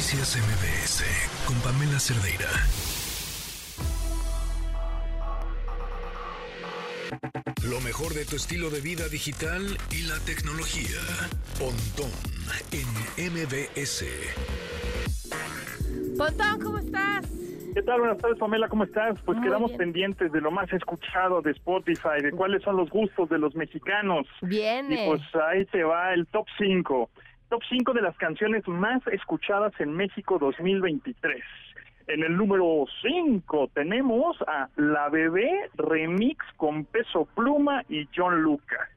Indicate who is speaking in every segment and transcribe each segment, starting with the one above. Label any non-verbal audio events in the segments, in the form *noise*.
Speaker 1: Noticias MBS con Pamela Cerdeira. Lo mejor de tu estilo de vida digital y la tecnología. Pontón en MBS.
Speaker 2: Pontón, ¿cómo estás?
Speaker 3: ¿Qué tal? Buenas tardes, Pamela, ¿cómo estás? Pues
Speaker 2: Muy
Speaker 3: quedamos
Speaker 2: bien.
Speaker 3: pendientes de lo más escuchado de Spotify, de cuáles son los gustos de los mexicanos.
Speaker 2: Viene.
Speaker 3: Y pues ahí te va el top 5. Top 5 de las canciones más escuchadas en México 2023. En el número 5 tenemos a La Bebé Remix con Peso Pluma y John Luca.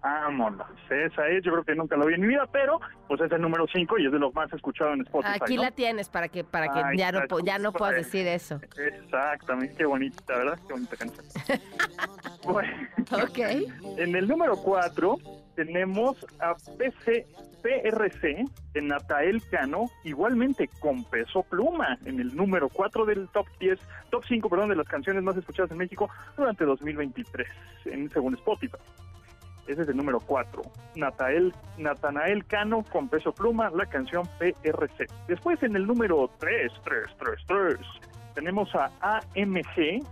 Speaker 3: Vámonos, esa es, yo creo que nunca lo vi en mi vida, pero pues es el número 5 y es de los más escuchados en Spotify.
Speaker 2: Aquí
Speaker 3: ¿no?
Speaker 2: la tienes para que para que ya no ya no puedas decir eso.
Speaker 3: Exactamente, qué bonita, ¿verdad? Qué bonita canción. *laughs* bueno,
Speaker 2: Ok.
Speaker 3: en el número 4 tenemos a PC, PRC de Natael Cano, igualmente con peso pluma, en el número 4 del top 10, top 5, perdón, de las canciones más escuchadas en México durante 2023, en, según Spotify. Ese es el número 4. Natael, Natanael Cano con peso pluma, la canción PRC. Después en el número 3, 3, 3, 3, tenemos a AMG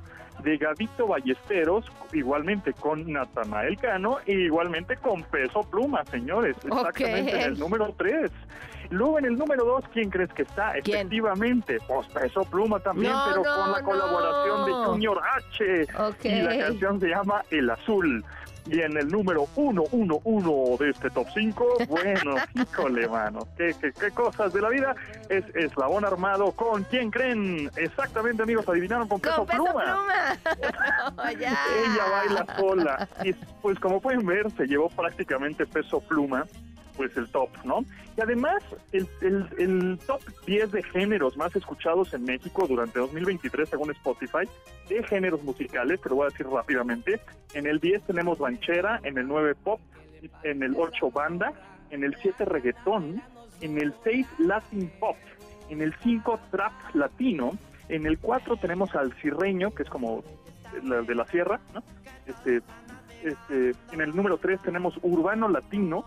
Speaker 3: de Gavito Ballesteros, igualmente con Natanael Cano igualmente con peso pluma, señores. Exactamente en el número 3. Luego en el número 2, ¿quién crees que está?
Speaker 2: ¿Quién?
Speaker 3: Efectivamente, pues peso pluma también,
Speaker 2: No,
Speaker 3: pero
Speaker 2: no,
Speaker 3: con la
Speaker 2: no.
Speaker 3: colaboración de Junior H. Y la canción se llama El Azul. Y en el número 111 de este top 5, *laughs* bueno, híjole, mano, qué, qué, qué cosas de la vida, es Eslabón Armado con ¿quién creen? Exactamente, amigos, adivinaron con Peso
Speaker 2: Con peso
Speaker 3: Pluma.
Speaker 2: pluma. No, *laughs* ya.
Speaker 3: Ella baila sola. Y pues como pueden ver, se llevó prácticamente Peso Pluma, pues el top, ¿no? Y además, el, el, top 10 de géneros más escuchados en México durante 2023, según Spotify, de géneros musicales, te lo voy a decir rápidamente. En el 10 tenemos ranchera, en el 9 pop, en el 8 banda, en el 7 reggaetón, en el 6 latin pop, en el 5 trap latino, en el 4 tenemos al cirreño, que es como la de la sierra, ¿no? Este, este, en el número 3 tenemos urbano latino,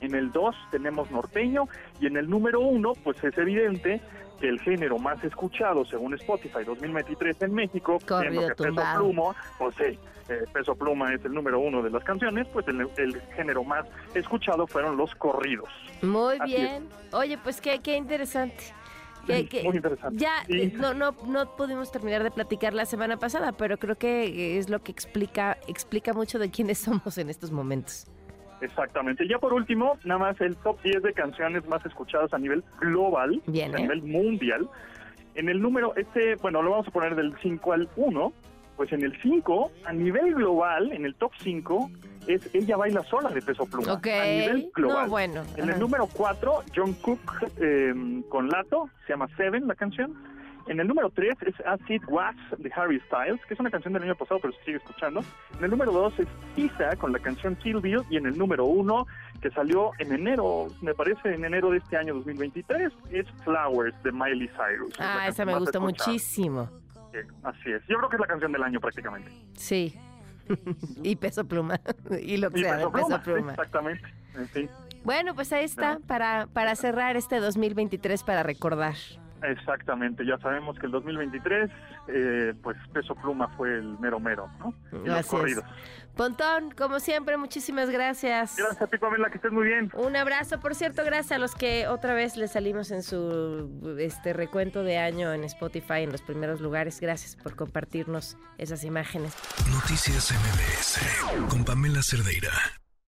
Speaker 3: en el 2 tenemos norteño y en el número 1 pues es evidente que el género más escuchado según Spotify 2023 en México, siendo que Peso. Pluma, pues sí, eh, Peso Pluma es el número uno de las canciones, pues el, el género más escuchado fueron los corridos.
Speaker 2: Muy
Speaker 3: Así es.
Speaker 2: bien. Oye, pues qué qué interesante. Que- que-
Speaker 3: Muy interesante.
Speaker 2: Ya
Speaker 3: Sí.
Speaker 2: eh, no, no, no pudimos terminar de platicar la semana pasada, pero creo que es lo que explica, explica mucho de quiénes somos en estos momentos.
Speaker 3: Exactamente. Ya por último, nada más el top 10 de canciones más escuchadas a nivel global,
Speaker 2: Bien,
Speaker 3: a
Speaker 2: ¿eh?
Speaker 3: nivel mundial. En el número, este, bueno, lo vamos a poner del 5 al 1, pues en el 5, a nivel global, en el top 5, es Ella Baila Sola de Peso Pluma.
Speaker 2: Ok.
Speaker 3: A nivel global.
Speaker 2: No, bueno.
Speaker 3: En
Speaker 2: ajá.
Speaker 3: el número 4, John Cook eh, con Lato, se llama Seven la canción. En el número 3 es Acid Was de Harry Styles, que es una canción del año pasado, pero se sigue escuchando. En el número 2 es Tisa con la canción Kill Bill. Y en el número 1, que salió en enero, me parece en enero de este año 2023, es Flowers de Miley Cyrus. Es
Speaker 2: Ah, esa
Speaker 3: canción
Speaker 2: me gusta muchísimo.
Speaker 3: Sí, así es. Yo creo que es la canción del año prácticamente.
Speaker 2: Sí. y peso pluma. *laughs* y lo que
Speaker 3: Y
Speaker 2: sea
Speaker 3: Peso
Speaker 2: peso
Speaker 3: Pluma,
Speaker 2: pluma.
Speaker 3: Exactamente. En fin.
Speaker 2: Bueno, pues ahí está,
Speaker 3: Ajá.
Speaker 2: para, para cerrar este 2023 para recordar.
Speaker 3: Exactamente, ya sabemos que el 2023, eh, pues Peso Pluma fue el mero mero, ¿no? Corridos.
Speaker 2: Pontón, como siempre, muchísimas gracias.
Speaker 3: Gracias a ti, Pamela, que estés muy bien.
Speaker 2: Un abrazo, por cierto, gracias a los que otra vez les salimos en su este recuento de año en Spotify en los primeros lugares. Gracias por compartirnos esas imágenes.
Speaker 1: Noticias MBS con Pamela Cerdeira.